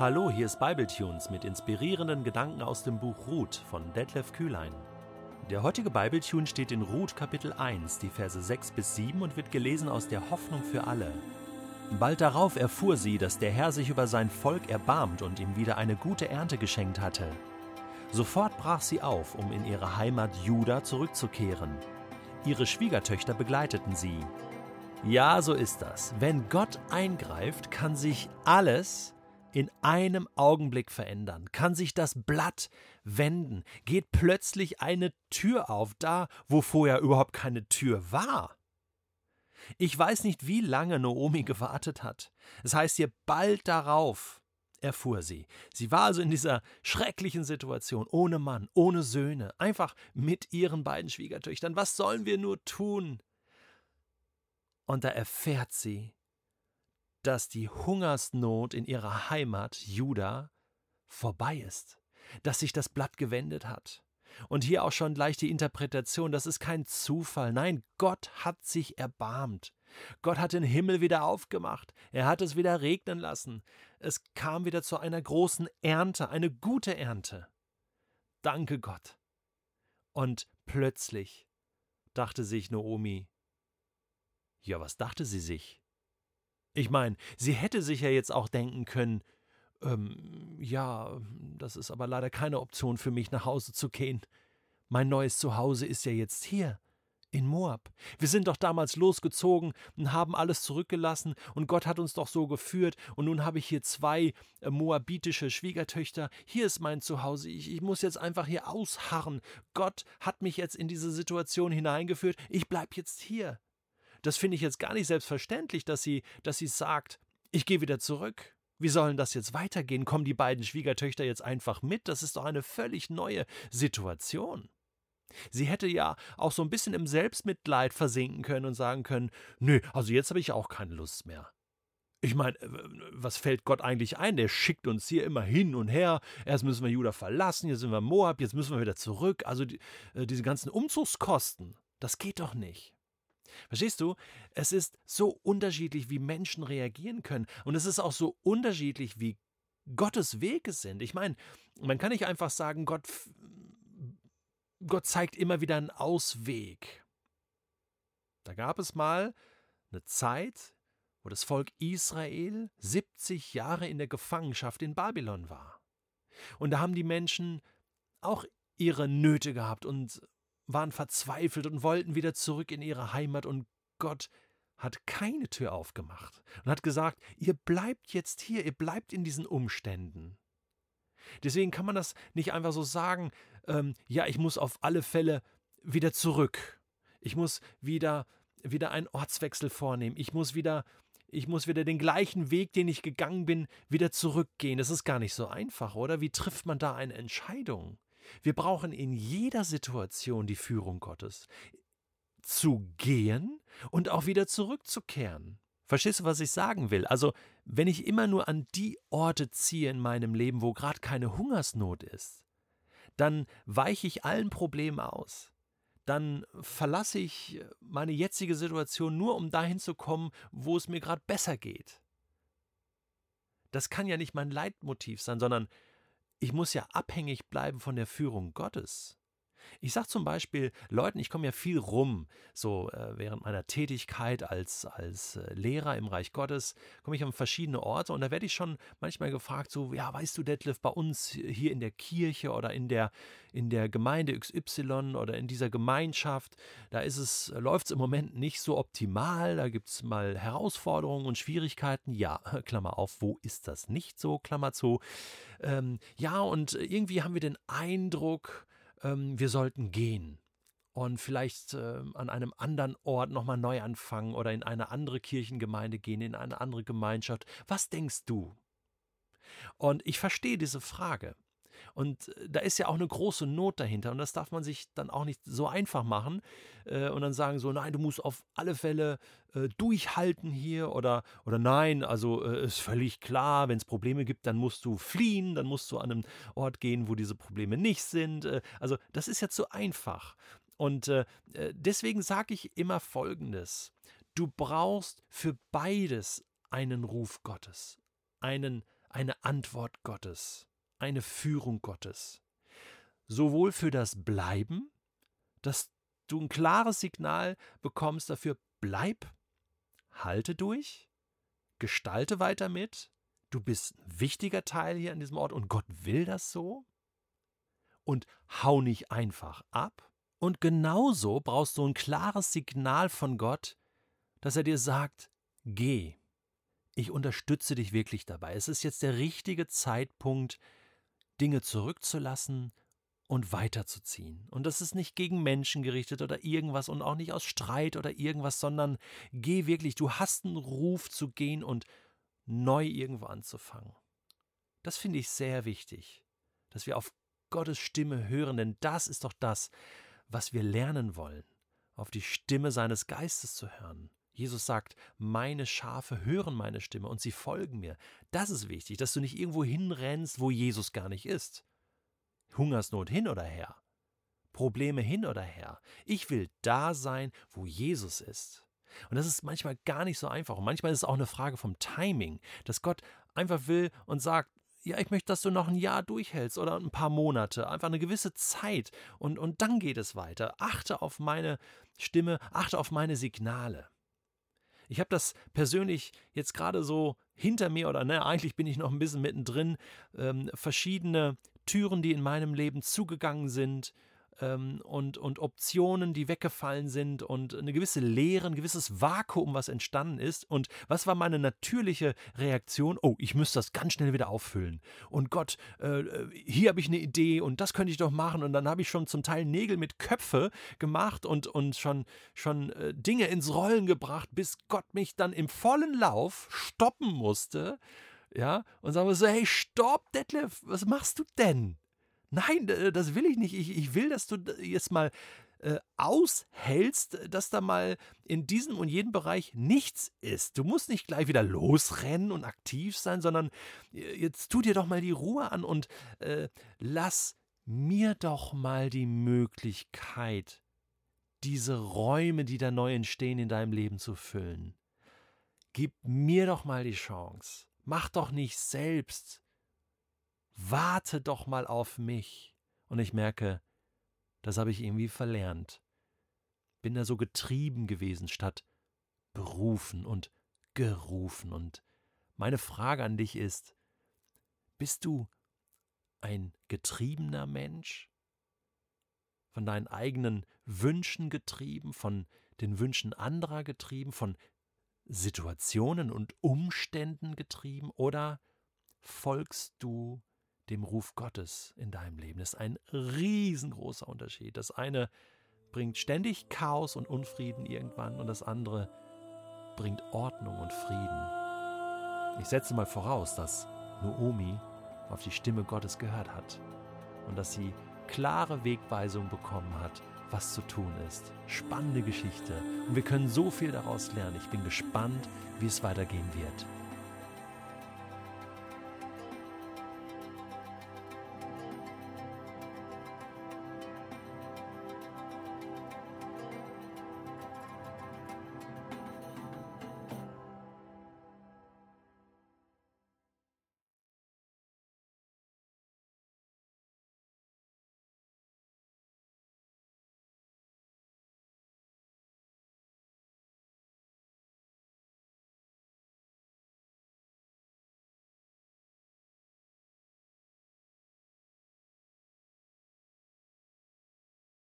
Hallo, hier ist Bibletunes mit inspirierenden Gedanken aus dem Buch Ruth von Detlef Kühlein. Der heutige Bibletune steht in Ruth Kapitel 1, die Verse 6 bis 7 und wird gelesen aus der Hoffnung für alle. Bald darauf erfuhr sie, dass der Herr sich über sein Volk erbarmt und ihm wieder eine gute Ernte geschenkt hatte. Sofort brach sie auf, um in ihre Heimat Juda zurückzukehren. Ihre Schwiegertöchter begleiteten sie. Ja, so ist das. Wenn Gott eingreift, kann sich alles in einem Augenblick verändern, kann sich das Blatt wenden, geht plötzlich eine Tür auf, da wo vorher überhaupt keine Tür war. Ich weiß nicht, wie lange Naomi gewartet hat. Es heißt hier bald darauf, erfuhr sie. Sie war also in dieser schrecklichen Situation, ohne Mann, ohne Söhne, einfach mit ihren beiden Schwiegertöchtern. Was sollen wir nur tun? Und da erfährt sie, dass die Hungersnot in ihrer Heimat Juda vorbei ist, dass sich das Blatt gewendet hat. Und hier auch schon gleich die Interpretation, das ist kein Zufall, nein, Gott hat sich erbarmt. Gott hat den Himmel wieder aufgemacht, er hat es wieder regnen lassen, es kam wieder zu einer großen Ernte, eine gute Ernte. Danke Gott. Und plötzlich dachte sich Naomi, ja, was dachte sie sich? Ich meine, sie hätte sich ja jetzt auch denken können, ähm, ja, das ist aber leider keine Option für mich, nach Hause zu gehen. Mein neues Zuhause ist ja jetzt hier, in Moab. Wir sind doch damals losgezogen und haben alles zurückgelassen und Gott hat uns doch so geführt und nun habe ich hier zwei äh, moabitische Schwiegertöchter. Hier ist mein Zuhause. Ich, ich muss jetzt einfach hier ausharren. Gott hat mich jetzt in diese Situation hineingeführt. Ich bleib jetzt hier. Das finde ich jetzt gar nicht selbstverständlich, dass sie, dass sie sagt, ich gehe wieder zurück. Wie sollen das jetzt weitergehen? Kommen die beiden Schwiegertöchter jetzt einfach mit? Das ist doch eine völlig neue Situation. Sie hätte ja auch so ein bisschen im Selbstmitleid versinken können und sagen können, nö, also jetzt habe ich auch keine Lust mehr. Ich meine, was fällt Gott eigentlich ein? Der schickt uns hier immer hin und her. Erst müssen wir Juda verlassen, jetzt sind wir Moab, jetzt müssen wir wieder zurück. Also die, äh, diese ganzen Umzugskosten, das geht doch nicht. Verstehst du? Es ist so unterschiedlich, wie Menschen reagieren können. Und es ist auch so unterschiedlich, wie Gottes Wege sind. Ich meine, man kann nicht einfach sagen, Gott, Gott zeigt immer wieder einen Ausweg. Da gab es mal eine Zeit, wo das Volk Israel 70 Jahre in der Gefangenschaft in Babylon war. Und da haben die Menschen auch ihre Nöte gehabt und waren verzweifelt und wollten wieder zurück in ihre Heimat und Gott hat keine Tür aufgemacht und hat gesagt, ihr bleibt jetzt hier, ihr bleibt in diesen Umständen. Deswegen kann man das nicht einfach so sagen, ähm, ja, ich muss auf alle Fälle wieder zurück. Ich muss wieder, wieder einen Ortswechsel vornehmen. Ich muss wieder, ich muss wieder den gleichen Weg, den ich gegangen bin, wieder zurückgehen. Das ist gar nicht so einfach, oder? Wie trifft man da eine Entscheidung? Wir brauchen in jeder Situation die Führung Gottes. Zu gehen und auch wieder zurückzukehren. Verstehst du, was ich sagen will? Also, wenn ich immer nur an die Orte ziehe in meinem Leben, wo gerade keine Hungersnot ist, dann weiche ich allen Problemen aus. Dann verlasse ich meine jetzige Situation nur, um dahin zu kommen, wo es mir gerade besser geht. Das kann ja nicht mein Leitmotiv sein, sondern ich muss ja abhängig bleiben von der Führung Gottes. Ich sage zum Beispiel Leuten, ich komme ja viel rum, so äh, während meiner Tätigkeit als, als äh, Lehrer im Reich Gottes, komme ich an verschiedene Orte und da werde ich schon manchmal gefragt, so, ja, weißt du, Detlef, bei uns hier in der Kirche oder in der, in der Gemeinde XY oder in dieser Gemeinschaft, da ist es, läuft es im Moment nicht so optimal, da gibt es mal Herausforderungen und Schwierigkeiten. Ja, Klammer auf, wo ist das nicht so, Klammer zu. Ähm, ja, und irgendwie haben wir den Eindruck, ähm, wir sollten gehen und vielleicht äh, an einem anderen Ort nochmal neu anfangen oder in eine andere Kirchengemeinde gehen, in eine andere Gemeinschaft. Was denkst du? Und ich verstehe diese Frage. Und äh, da ist ja auch eine große Not dahinter und das darf man sich dann auch nicht so einfach machen äh, und dann sagen so, nein, du musst auf alle Fälle äh, durchhalten hier oder, oder nein, also äh, ist völlig klar, wenn es Probleme gibt, dann musst du fliehen, dann musst du an einen Ort gehen, wo diese Probleme nicht sind. Äh, also das ist ja zu einfach. Und äh, deswegen sage ich immer Folgendes. Du brauchst für beides einen Ruf Gottes, einen eine Antwort Gottes, eine Führung Gottes. Sowohl für das Bleiben, dass du ein klares Signal bekommst dafür, bleib, halte durch, gestalte weiter mit, du bist ein wichtiger Teil hier an diesem Ort und Gott will das so. Und hau nicht einfach ab. Und genauso brauchst du ein klares Signal von Gott, dass er dir sagt, geh. Ich unterstütze dich wirklich dabei. Es ist jetzt der richtige Zeitpunkt, Dinge zurückzulassen und weiterzuziehen. Und das ist nicht gegen Menschen gerichtet oder irgendwas und auch nicht aus Streit oder irgendwas, sondern geh wirklich, du hast einen Ruf zu gehen und neu irgendwo anzufangen. Das finde ich sehr wichtig, dass wir auf Gottes Stimme hören, denn das ist doch das, was wir lernen wollen, auf die Stimme seines Geistes zu hören. Jesus sagt, meine Schafe hören meine Stimme und sie folgen mir. Das ist wichtig, dass du nicht irgendwo hinrennst, wo Jesus gar nicht ist. Hungersnot hin oder her. Probleme hin oder her. Ich will da sein, wo Jesus ist. Und das ist manchmal gar nicht so einfach. Und manchmal ist es auch eine Frage vom Timing, dass Gott einfach will und sagt, ja, ich möchte, dass du noch ein Jahr durchhältst oder ein paar Monate, einfach eine gewisse Zeit und, und dann geht es weiter. Achte auf meine Stimme, achte auf meine Signale. Ich habe das persönlich jetzt gerade so hinter mir oder ne, eigentlich bin ich noch ein bisschen mittendrin, ähm, verschiedene Türen, die in meinem Leben zugegangen sind, ähm, und, und Optionen, die weggefallen sind und eine gewisse Leere, ein gewisses Vakuum, was entstanden ist. Und was war meine natürliche Reaktion? Oh, ich müsste das ganz schnell wieder auffüllen. Und Gott, äh, hier habe ich eine Idee und das könnte ich doch machen. Und dann habe ich schon zum Teil Nägel mit Köpfe gemacht und, und schon, schon äh, Dinge ins Rollen gebracht, bis Gott mich dann im vollen Lauf stoppen musste ja, und sagen wir so, hey, stopp, Detlef, was machst du denn? Nein, das will ich nicht. Ich, ich will, dass du jetzt mal äh, aushältst, dass da mal in diesem und jedem Bereich nichts ist. Du musst nicht gleich wieder losrennen und aktiv sein, sondern äh, jetzt tu dir doch mal die Ruhe an und äh, lass mir doch mal die Möglichkeit, diese Räume, die da neu entstehen, in deinem Leben zu füllen. Gib mir doch mal die Chance. Mach doch nicht selbst warte doch mal auf mich. Und ich merke, das habe ich irgendwie verlernt. Bin da so getrieben gewesen, statt berufen und gerufen. Und meine Frage an dich ist, bist du ein getriebener Mensch? Von deinen eigenen Wünschen getrieben, von den Wünschen anderer getrieben, von Situationen und Umständen getrieben? Oder folgst du dem Ruf Gottes in deinem Leben. Das ist ein riesengroßer Unterschied. Das eine bringt ständig Chaos und Unfrieden irgendwann und das andere bringt Ordnung und Frieden. Ich setze mal voraus, dass Noomi auf die Stimme Gottes gehört hat und dass sie klare Wegweisung bekommen hat, was zu tun ist. Spannende Geschichte und wir können so viel daraus lernen. Ich bin gespannt, wie es weitergehen wird.